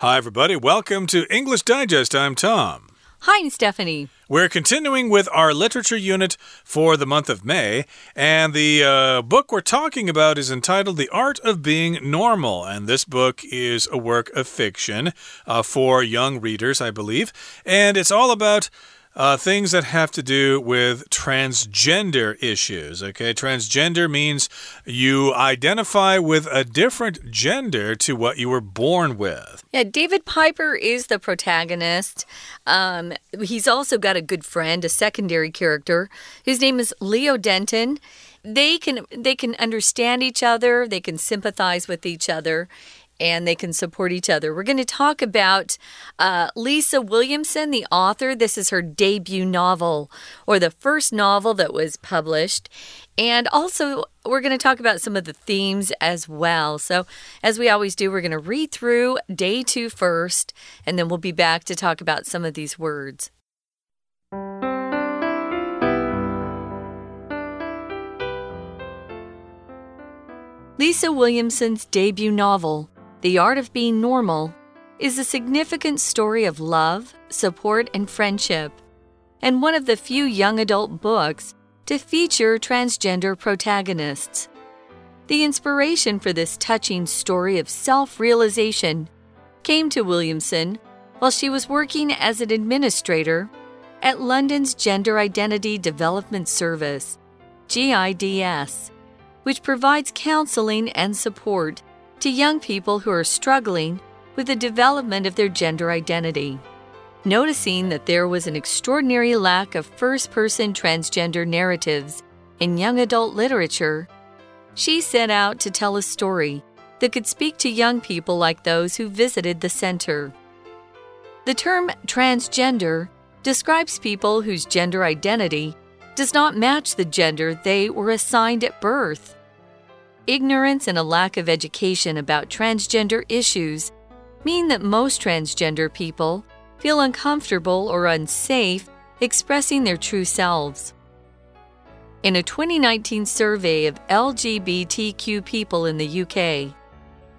Hi, everybody. Welcome to English Digest. I'm Tom. Hi, I'm Stephanie. We're continuing with our literature unit for the month of May, and the uh, book we're talking about is entitled The Art of Being Normal. And this book is a work of fiction uh, for young readers, I believe, and it's all about uh, things that have to do with transgender issues. Okay, transgender means you identify with a different gender to what you were born with. Yeah, David Piper is the protagonist. Um, he's also got a good friend, a secondary character. His name is Leo Denton they can they can understand each other they can sympathize with each other and they can support each other. We're going to talk about uh, Lisa Williamson, the author. This is her debut novel, or the first novel that was published. And also, we're going to talk about some of the themes as well. So, as we always do, we're going to read through day two first, and then we'll be back to talk about some of these words. Lisa Williamson's debut novel, the Art of Being Normal is a significant story of love, support, and friendship, and one of the few young adult books to feature transgender protagonists. The inspiration for this touching story of self realization came to Williamson while she was working as an administrator at London's Gender Identity Development Service, GIDS, which provides counseling and support to young people who are struggling with the development of their gender identity. Noticing that there was an extraordinary lack of first person transgender narratives in young adult literature, she set out to tell a story that could speak to young people like those who visited the center. The term transgender describes people whose gender identity does not match the gender they were assigned at birth ignorance and a lack of education about transgender issues mean that most transgender people feel uncomfortable or unsafe expressing their true selves. In a 2019 survey of LGBTQ people in the UK,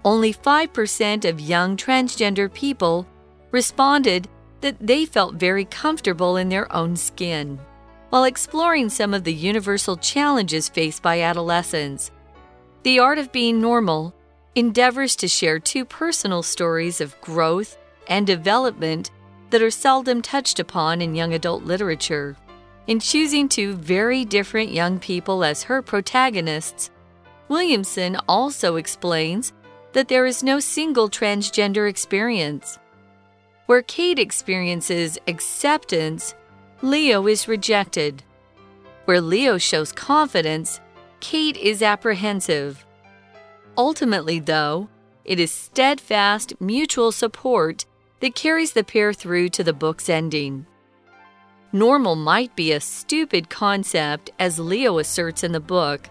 only 5% of young transgender people responded that they felt very comfortable in their own skin. While exploring some of the universal challenges faced by adolescents, the Art of Being Normal endeavors to share two personal stories of growth and development that are seldom touched upon in young adult literature. In choosing two very different young people as her protagonists, Williamson also explains that there is no single transgender experience. Where Kate experiences acceptance, Leo is rejected. Where Leo shows confidence, Kate is apprehensive. Ultimately, though, it is steadfast mutual support that carries the pair through to the book's ending. Normal might be a stupid concept, as Leo asserts in the book,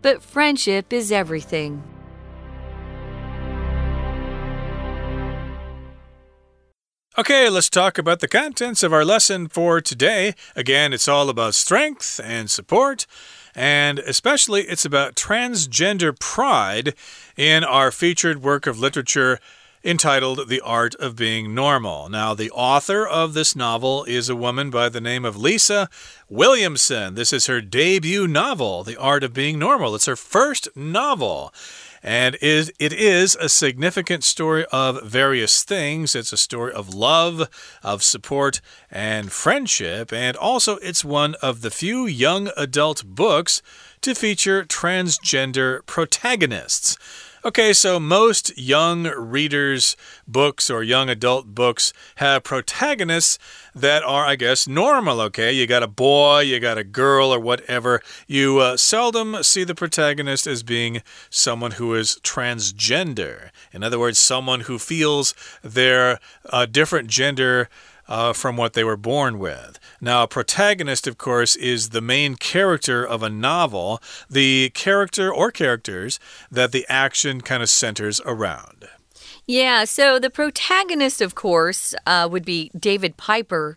but friendship is everything. Okay, let's talk about the contents of our lesson for today. Again, it's all about strength and support. And especially, it's about transgender pride in our featured work of literature entitled The Art of Being Normal. Now, the author of this novel is a woman by the name of Lisa Williamson. This is her debut novel, The Art of Being Normal. It's her first novel. And it is a significant story of various things. It's a story of love, of support, and friendship. And also, it's one of the few young adult books to feature transgender protagonists. Okay, so most young readers' books or young adult books have protagonists that are, I guess, normal. Okay, you got a boy, you got a girl, or whatever. You uh, seldom see the protagonist as being someone who is transgender. In other words, someone who feels they're a different gender uh, from what they were born with. Now, a protagonist, of course, is the main character of a novel, the character or characters that the action kind of centers around. Yeah, so the protagonist, of course, uh, would be David Piper.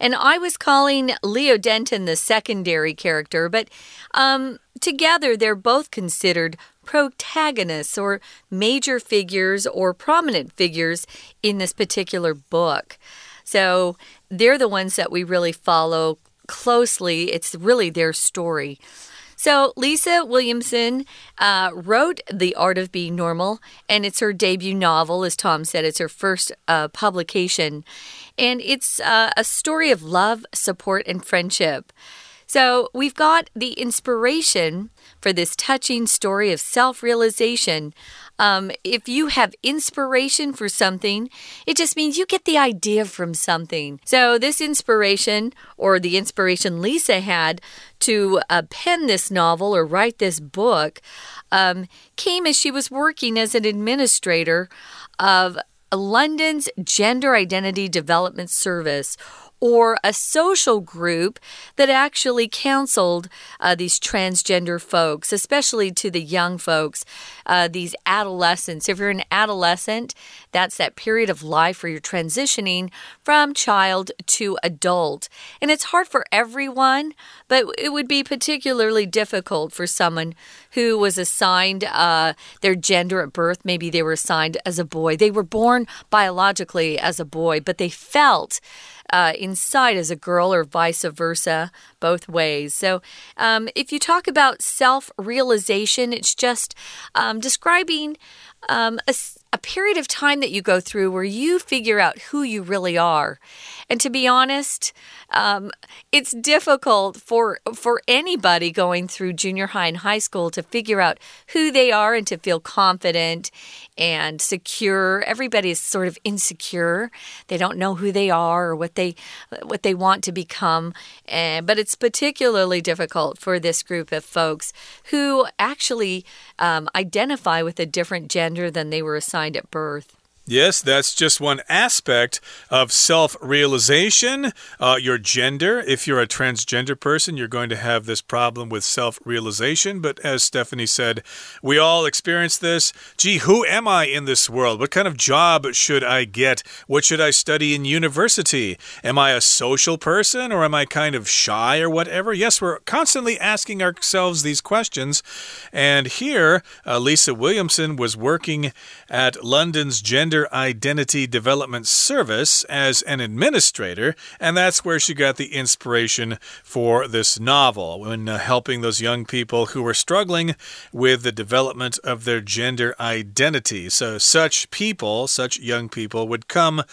And I was calling Leo Denton the secondary character, but um, together they're both considered protagonists or major figures or prominent figures in this particular book. So they're the ones that we really follow closely. It's really their story. So, Lisa Williamson uh, wrote The Art of Being Normal, and it's her debut novel. As Tom said, it's her first uh, publication. And it's uh, a story of love, support, and friendship. So we've got the inspiration for this touching story of self realization. Um, if you have inspiration for something, it just means you get the idea from something. So, this inspiration, or the inspiration Lisa had to uh, pen this novel or write this book, um, came as she was working as an administrator of London's Gender Identity Development Service, or a social group that actually counseled uh, these transgender folks, especially to the young folks, uh, these adolescents. If you're an adolescent, that's that period of life where you're transitioning from child to adult. And it's hard for everyone, but it would be particularly difficult for someone who was assigned uh, their gender at birth. Maybe they were assigned as a boy. They were born biologically as a boy, but they felt uh, inside as a girl or vice versa, both ways. So, um, if you talk about self realization, it's just um, describing um, a, a period of time that you go through where you figure out who you really are. And to be honest, um, it's difficult for for anybody going through junior high and high school to figure out who they are and to feel confident and secure. Everybody is sort of insecure. They don't know who they are or what they what they want to become. And, but it's particularly difficult for this group of folks who actually um, identify with a different gender than they were assigned at birth. Yes, that's just one aspect of self realization. Uh, your gender, if you're a transgender person, you're going to have this problem with self realization. But as Stephanie said, we all experience this. Gee, who am I in this world? What kind of job should I get? What should I study in university? Am I a social person or am I kind of shy or whatever? Yes, we're constantly asking ourselves these questions. And here, uh, Lisa Williamson was working at London's Gender Gender Identity Development Service as an administrator, and that's where she got the inspiration for this novel when uh, helping those young people who were struggling with the development of their gender identity. So, such people, such young people, would come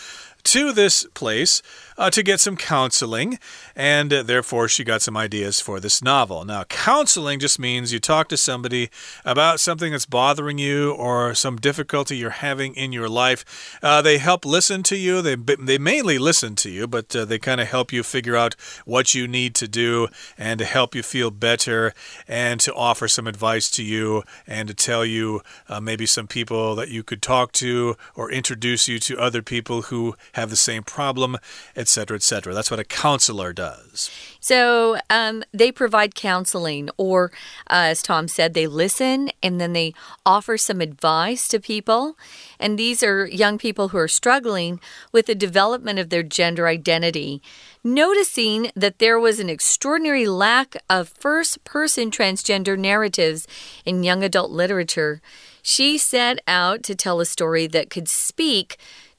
to this place uh, to get some counseling, and uh, therefore she got some ideas for this novel. Now, counseling just means you talk to somebody about something that's bothering you or some difficulty you're having in your life. Uh, they help listen to you. They they mainly listen to you, but uh, they kind of help you figure out what you need to do and to help you feel better and to offer some advice to you and to tell you uh, maybe some people that you could talk to or introduce you to other people who have the same problem, etc., etc. etc. That's what a counselor does. So um, they provide counseling, or uh, as Tom said, they listen and then they offer some advice to people. And these are young people who are struggling with the development of their gender identity. Noticing that there was an extraordinary lack of first person transgender narratives in young adult literature, she set out to tell a story that could speak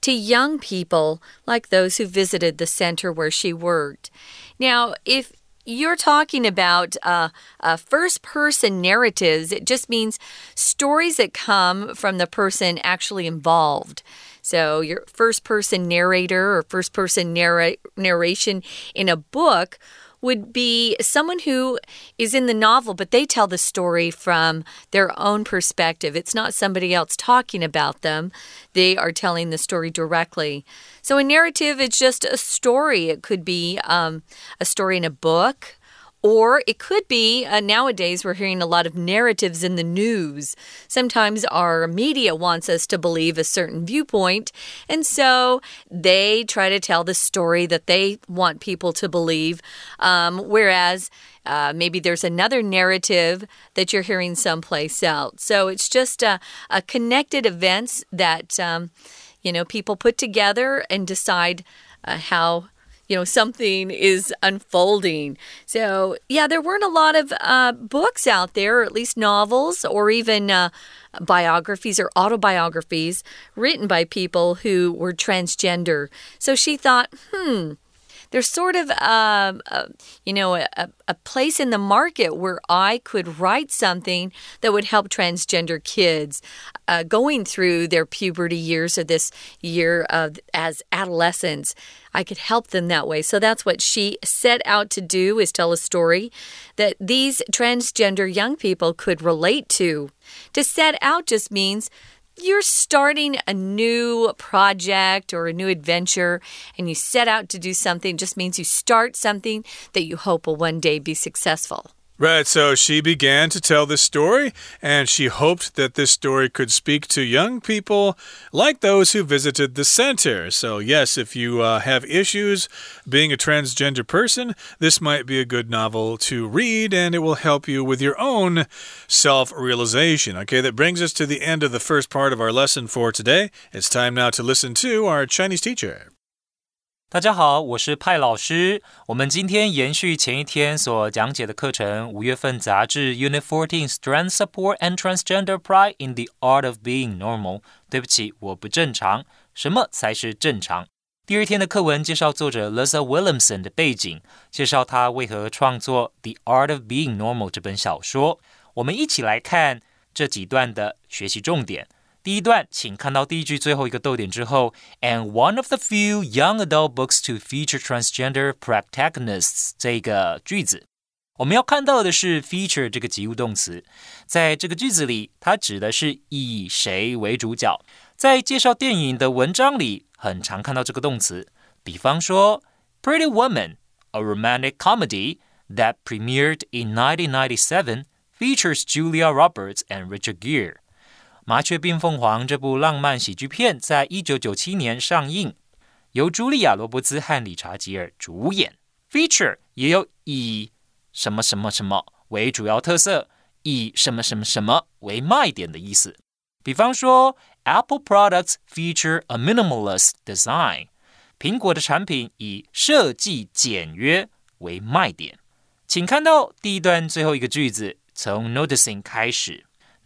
to young people like those who visited the center where she worked. Now, if you're talking about uh, uh, first person narratives, it just means stories that come from the person actually involved. So, your first person narrator or first person narra narration in a book would be someone who is in the novel, but they tell the story from their own perspective. It's not somebody else talking about them, they are telling the story directly. So, a narrative is just a story. It could be um, a story in a book, or it could be uh, nowadays we're hearing a lot of narratives in the news. Sometimes our media wants us to believe a certain viewpoint, and so they try to tell the story that they want people to believe. Um, whereas uh, maybe there's another narrative that you're hearing someplace else. So it's just a, a connected events that um, you know people put together and decide uh, how you know, something is unfolding. So, yeah, there weren't a lot of uh, books out there, or at least novels, or even uh, biographies or autobiographies written by people who were transgender. So she thought, hmm there's sort of um, a you know a, a place in the market where I could write something that would help transgender kids uh, going through their puberty years or this year of as adolescents. I could help them that way. So that's what she set out to do is tell a story that these transgender young people could relate to. To set out just means you're starting a new project or a new adventure and you set out to do something just means you start something that you hope will one day be successful. Right, so she began to tell this story, and she hoped that this story could speak to young people like those who visited the center. So, yes, if you uh, have issues being a transgender person, this might be a good novel to read, and it will help you with your own self realization. Okay, that brings us to the end of the first part of our lesson for today. It's time now to listen to our Chinese teacher. 大家好，我是派老师。我们今天延续前一天所讲解的课程，五月份杂志 Unit Fourteen Strength Support and Transgender Pride in the Art of Being Normal。对不起，我不正常。什么才是正常？第二天的课文介绍作者 Lisa Williamson 的背景，介绍他为何创作《The Art of Being Normal》这本小说。我们一起来看这几段的学习重点。第一段，请看到第一句最后一个逗点之后，and one of the few young adult books to feature transgender protagonists 这个句子，我们要看到的是 feature 这个及物动词，在这个句子里，它指的是以谁为主角。在介绍电影的文章里，很常看到这个动词，比方说《Pretty Woman》，a romantic comedy that premiered in 1997, features Julia Roberts and Richard Gere。《 麻雀变凤凰》这部浪漫喜剧片在一九九七年上映，由茱莉亚·罗伯兹和理查·吉尔主演。Feature 也有以什么什么什么为主要特色，以什么什么什么为卖点的意思。比方说，Apple products feature a minimalist design，苹果的产品以设计简约为卖点。请看到第一段最后一个句子，从 noticing 开始。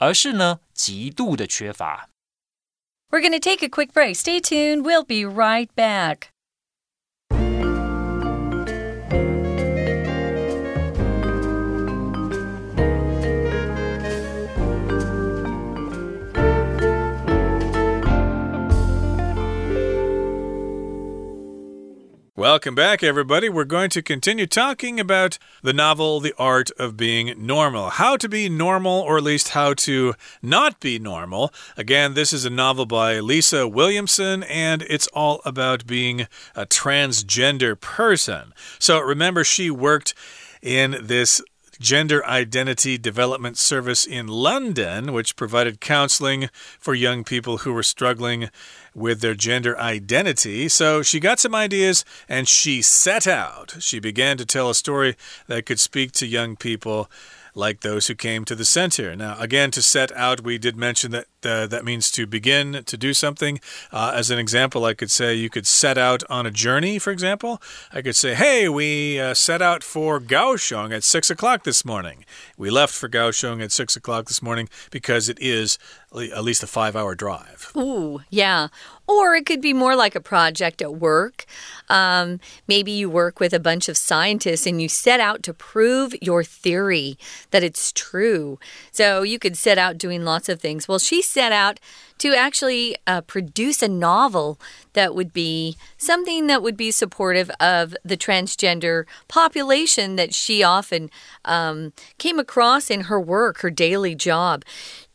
而是呢极度的缺乏。We're going to take a quick break. Stay tuned. We'll be right back. Welcome back, everybody. We're going to continue talking about the novel The Art of Being Normal. How to be normal, or at least how to not be normal. Again, this is a novel by Lisa Williamson, and it's all about being a transgender person. So remember, she worked in this Gender Identity Development Service in London, which provided counseling for young people who were struggling with their gender identity. So she got some ideas and she set out. She began to tell a story that could speak to young people like those who came to the center. Now, again, to set out, we did mention that uh, that means to begin to do something. Uh, as an example, I could say you could set out on a journey, for example. I could say, hey, we uh, set out for Kaohsiung at 6 o'clock this morning. We left for Kaohsiung at 6 o'clock this morning because it is at least a five hour drive. Ooh, yeah. Or it could be more like a project at work. Um, maybe you work with a bunch of scientists and you set out to prove your theory that it's true. So you could set out doing lots of things. Well, she set out to actually uh, produce a novel that would be something that would be supportive of the transgender population that she often um, came across in her work, her daily job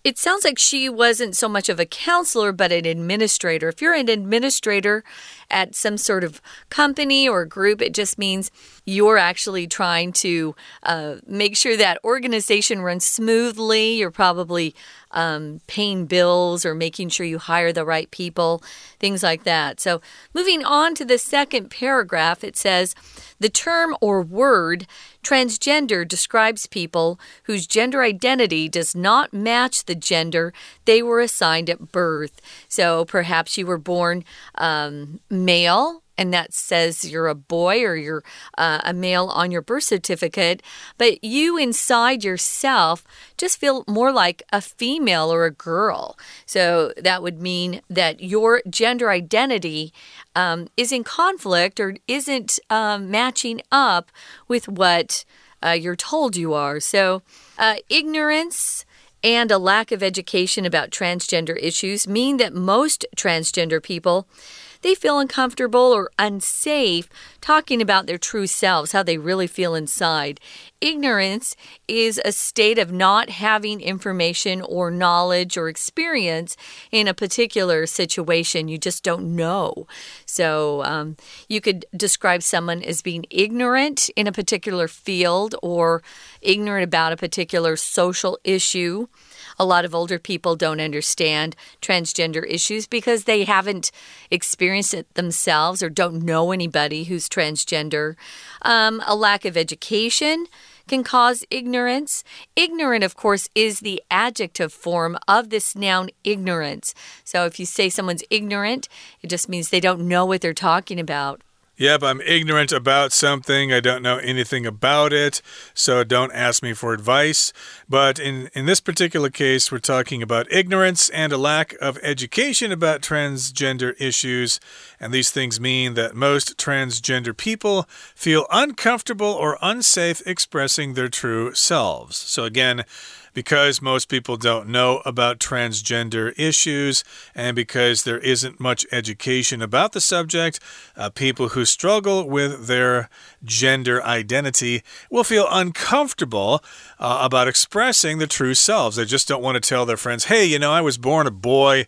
it sounds like she wasn't so much of a counselor, but an administrator. If you're an administrator at some sort of company or group, it just means you're actually trying to uh, make sure that organization runs smoothly. You're probably um, paying bills or making sure you hire the right people, things like that. So, moving on to the second paragraph, it says the term or word transgender describes people whose gender identity does not match the gender they were assigned at birth. So, perhaps you were born um, male and that says you're a boy or you're uh, a male on your birth certificate, but you inside yourself just feel more like a female or a girl. So that would mean that your gender identity um, is in conflict or isn't um, matching up with what uh, you're told you are. So uh, ignorance and a lack of education about transgender issues mean that most transgender people they feel uncomfortable or unsafe talking about their true selves, how they really feel inside. Ignorance is a state of not having information or knowledge or experience in a particular situation. You just don't know. So um, you could describe someone as being ignorant in a particular field or ignorant about a particular social issue. A lot of older people don't understand transgender issues because they haven't experienced it themselves or don't know anybody who's transgender. Um, a lack of education can cause ignorance. Ignorant, of course, is the adjective form of this noun ignorance. So if you say someone's ignorant, it just means they don't know what they're talking about. Yep, I'm ignorant about something. I don't know anything about it, so don't ask me for advice. But in, in this particular case, we're talking about ignorance and a lack of education about transgender issues. And these things mean that most transgender people feel uncomfortable or unsafe expressing their true selves. So, again, because most people don't know about transgender issues and because there isn't much education about the subject, uh, people who struggle with their gender identity will feel uncomfortable uh, about expressing the true selves. They just don't want to tell their friends, hey, you know, I was born a boy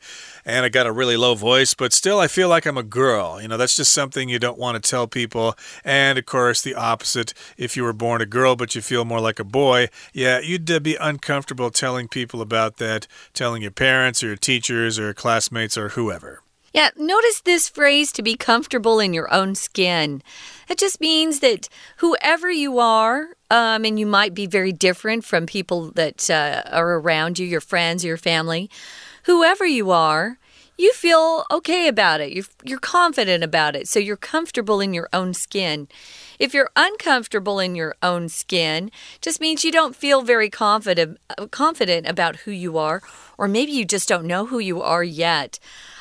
and I got a really low voice, but still I feel like I'm a girl. You know, that's just something you don't want to tell people. And of course, the opposite if you were born a girl but you feel more like a boy, yeah, you'd uh, be uncomfortable telling people about that, telling your parents or your teachers or classmates or whoever. Yeah, notice this phrase to be comfortable in your own skin. It just means that whoever you are, um, and you might be very different from people that uh, are around you, your friends, your family, whoever you are, you feel okay about it. You're, you're confident about it. So you're comfortable in your own skin. If you're uncomfortable in your own skin, just means you don't feel very confident uh, confident about who you are or maybe you just don't know who you are yet.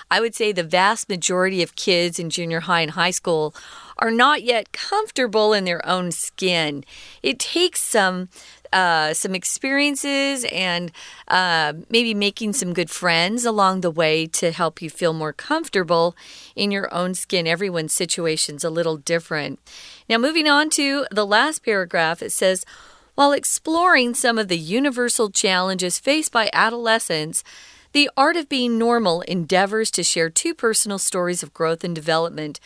I would say the vast majority of kids in junior high and high school are not yet comfortable in their own skin. It takes some uh, some experiences and uh, maybe making some good friends along the way to help you feel more comfortable in your own skin. Everyone's situation's a little different. Now, moving on to the last paragraph, it says, while exploring some of the universal challenges faced by adolescents, the Art of Being Normal endeavors to share two personal stories of growth and development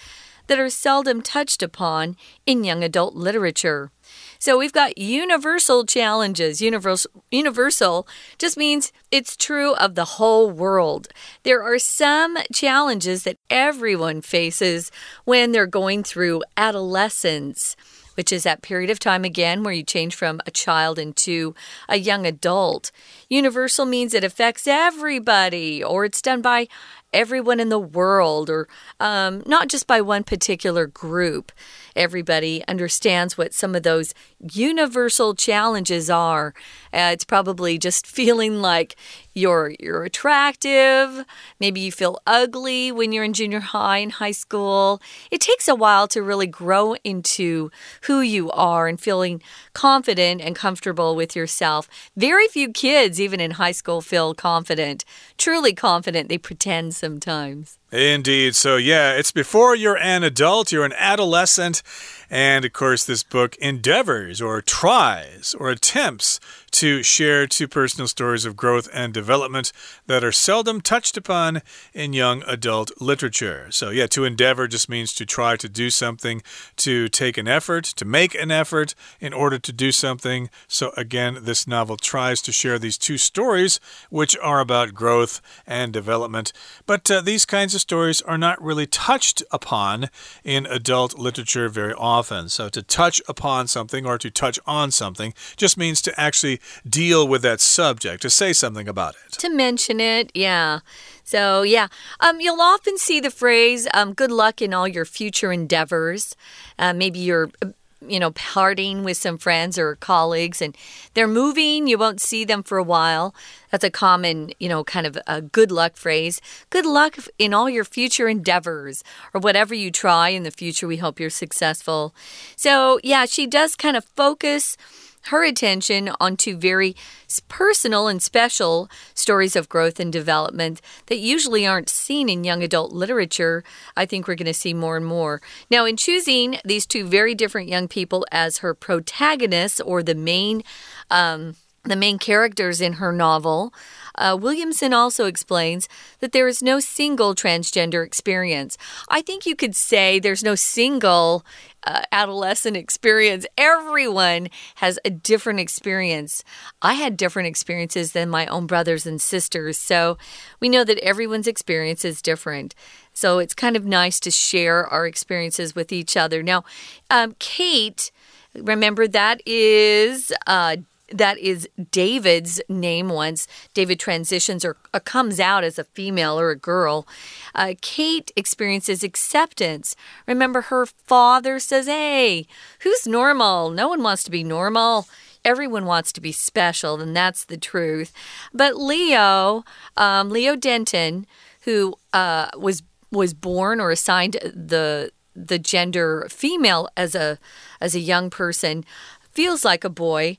that are seldom touched upon in young adult literature. So we've got universal challenges. Universal, universal just means it's true of the whole world. There are some challenges that everyone faces when they're going through adolescence which is that period of time again where you change from a child into a young adult. Universal means it affects everybody, or it's done by everyone in the world, or um, not just by one particular group. Everybody understands what some of those universal challenges are. Uh, it's probably just feeling like you're you're attractive. Maybe you feel ugly when you're in junior high and high school. It takes a while to really grow into who you are and feeling confident and comfortable with yourself. Very few kids, even in high school, feel confident, truly confident. They pretend sometimes. Indeed. So, yeah, it's before you're an adult, you're an adolescent. And of course, this book endeavors or tries or attempts to share two personal stories of growth and development that are seldom touched upon in young adult literature. So, yeah, to endeavor just means to try to do something, to take an effort, to make an effort in order to do something. So, again, this novel tries to share these two stories, which are about growth and development. But uh, these kinds of stories are not really touched upon in adult literature very often. So, to touch upon something or to touch on something just means to actually deal with that subject, to say something about it. To mention it, yeah. So, yeah, um, you'll often see the phrase, um, good luck in all your future endeavors. Uh, maybe you're you know, partying with some friends or colleagues and they're moving, you won't see them for a while. That's a common, you know, kind of a good luck phrase. Good luck in all your future endeavors or whatever you try in the future. We hope you're successful. So, yeah, she does kind of focus her attention onto very personal and special stories of growth and development that usually aren't seen in young adult literature. I think we're going to see more and more. Now, in choosing these two very different young people as her protagonists or the main um, the main characters in her novel, uh, Williamson also explains that there is no single transgender experience. I think you could say there's no single uh, adolescent experience. Everyone has a different experience. I had different experiences than my own brothers and sisters. So we know that everyone's experience is different. So it's kind of nice to share our experiences with each other. Now, um, Kate. Remember, that is uh, that is David's name once David transitions or uh, comes out as a female or a girl. Uh, Kate experiences acceptance. Remember, her father says, Hey, who's normal? No one wants to be normal. Everyone wants to be special, and that's the truth. But Leo, um, Leo Denton, who uh, was was born or assigned the the gender female as a as a young person, feels like a boy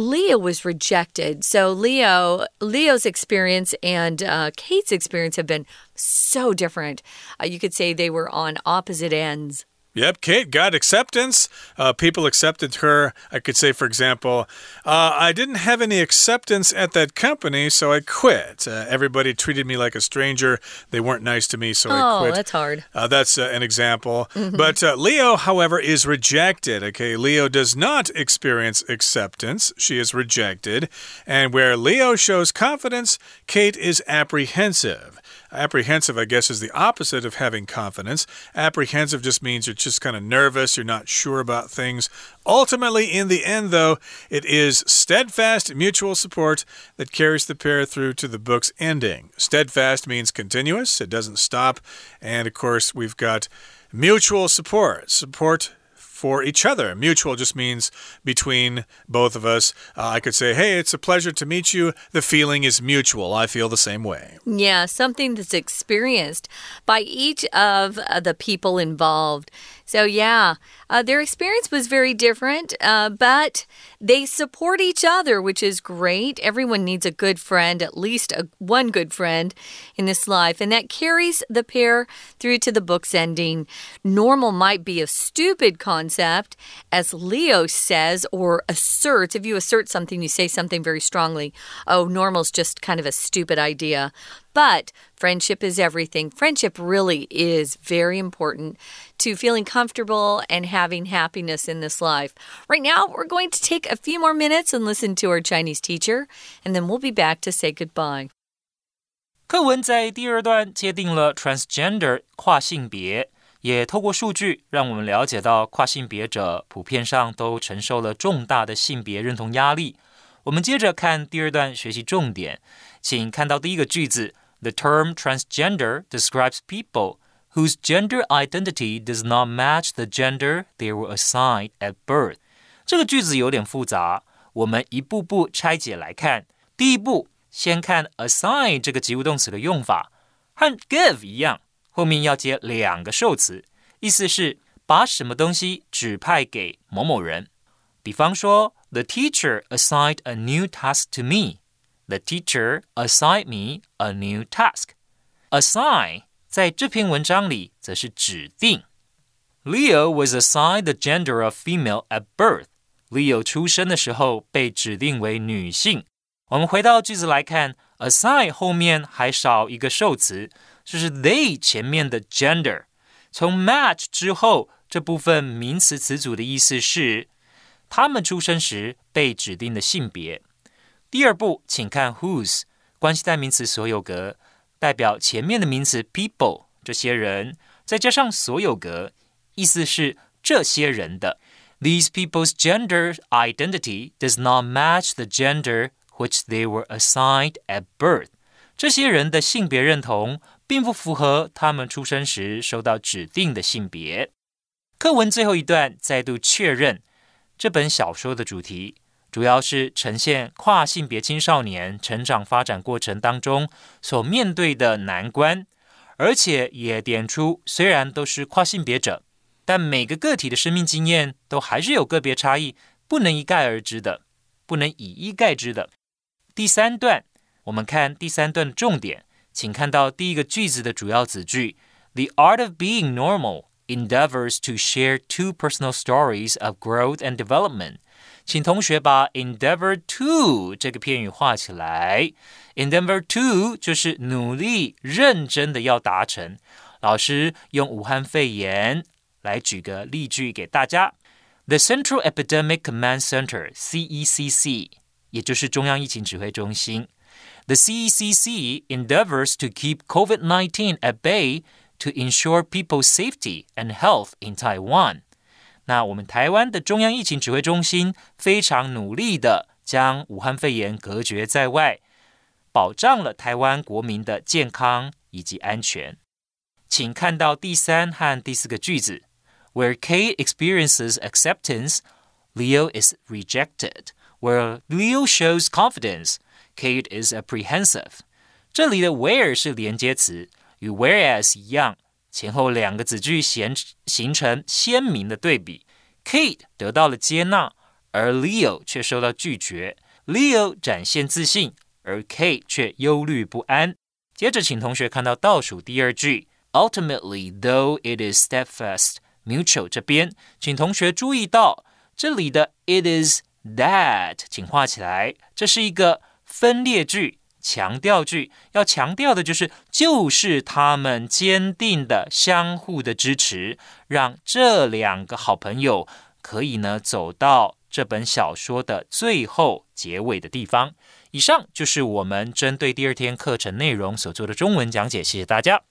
Leo was rejected. So Leo, Leo's experience and uh, Kate's experience have been so different. Uh, you could say they were on opposite ends. Yep, Kate got acceptance. Uh, people accepted her. I could say, for example, uh, I didn't have any acceptance at that company, so I quit. Uh, everybody treated me like a stranger. They weren't nice to me, so oh, I quit. Oh, that's hard. Uh, that's uh, an example. Mm -hmm. But uh, Leo, however, is rejected. Okay, Leo does not experience acceptance. She is rejected. And where Leo shows confidence, Kate is apprehensive. Apprehensive, I guess, is the opposite of having confidence. Apprehensive just means you're just kind of nervous, you're not sure about things. Ultimately, in the end, though, it is steadfast mutual support that carries the pair through to the book's ending. Steadfast means continuous, it doesn't stop. And of course, we've got mutual support. Support for each other. Mutual just means between both of us. Uh, I could say, hey, it's a pleasure to meet you. The feeling is mutual. I feel the same way. Yeah, something that's experienced by each of uh, the people involved. So, yeah, uh, their experience was very different, uh, but they support each other, which is great. Everyone needs a good friend, at least a, one good friend in this life, and that carries the pair through to the book's ending. Normal might be a stupid concept, as Leo says or asserts. If you assert something, you say something very strongly. Oh, normal's just kind of a stupid idea. But friendship is everything. Friendship really is very important to feeling comfortable and having happiness in this life. Right now, we're going to take a few more minutes and listen to our Chinese teacher, and then we'll be back to say goodbye. 课文在第二段界定了 transgender 跨性别，也透过数据让我们了解到跨性别者普遍上都承受了重大的性别认同压力。我们接着看第二段学习重点，请看到第一个句子 the term transgender describes people whose gender identity does not match the gender they were assigned at birth。 这个句子有点复杂，我们一步步拆解来看。第一步，先看 assign 这个及物动词的用法，和 give 一样，后面要接两个受词，意思是把什么东西指派给某某人。比方说，The teacher assigned a new task to me。The teacher assigned me a new task. Assign 在这篇文章里则是指定。Leo was assigned the gender of female at birth. Leo 出生的时候被指定为女性。我们回到句子来看，assign 后面还少一个受词，就是 they 前面的 gender。从 match 之后，这部分名词词组的意思是他们出生时被指定的性别。第二步，请看 whose 关系代名词所有格，代表前面的名词 people 这些人，再加上所有格。意思是这些人的。These people's gender identity does not match the gender which they were assigned at birth。这些人的性别认同并不符合他们出生时受到指定的性别。课文最后一段再度确认，这本小说的主题主要是呈现跨性别青少年成长发展过程当中所面对的难关，而且也点出，虽然都是跨性别者。 但每个个体的生命经验都还是有个别差异，不能一概而知的，不能以一概之的。第三段，我们看第三段的重点，请看到第一个句子的主要子句：The art of being normal endeavors to share two personal stories of growth and development。请同学把 endeavor to 这个片语画起来。endeavor to 就是努力、认真的要达成。老师用武汉肺炎。来举个例句给大家：The Central Epidemic Command Center（CECC） 也就是中央疫情指挥中心，The CECC endeavors to keep COVID-19 at bay to ensure people's safety and health in Taiwan。那我们台湾的中央疫情指挥中心非常努力的将武汉肺炎隔绝在外，保障了台湾国民的健康以及安全。请看到第三和第四个句子。 Where Kate experiences acceptance, Leo is rejected. Where Leo shows confidence, Kate is apprehensive. 这里的 where 是连接词，与 whereas 一样，前后两个子句形形成鲜明的对比。Kate 得到了接纳，而 Leo 却受到拒绝。Leo 展现自信，而 Kate 却忧虑不安。接着，请同学看到倒数第二句：Ultimately, though it is steadfast. Mutual 这边，请同学注意到这里的 it is that，请画起来。这是一个分裂句、强调句，要强调的就是就是他们坚定的相互的支持，让这两个好朋友可以呢走到这本小说的最后结尾的地方。以上就是我们针对第二天课程内容所做的中文讲解，谢谢大家。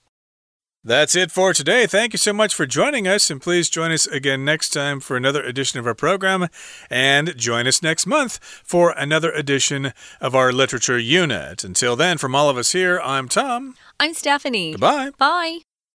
That's it for today. Thank you so much for joining us, and please join us again next time for another edition of our program. And join us next month for another edition of our literature unit. Until then, from all of us here, I'm Tom. I'm Stephanie. Goodbye. Bye.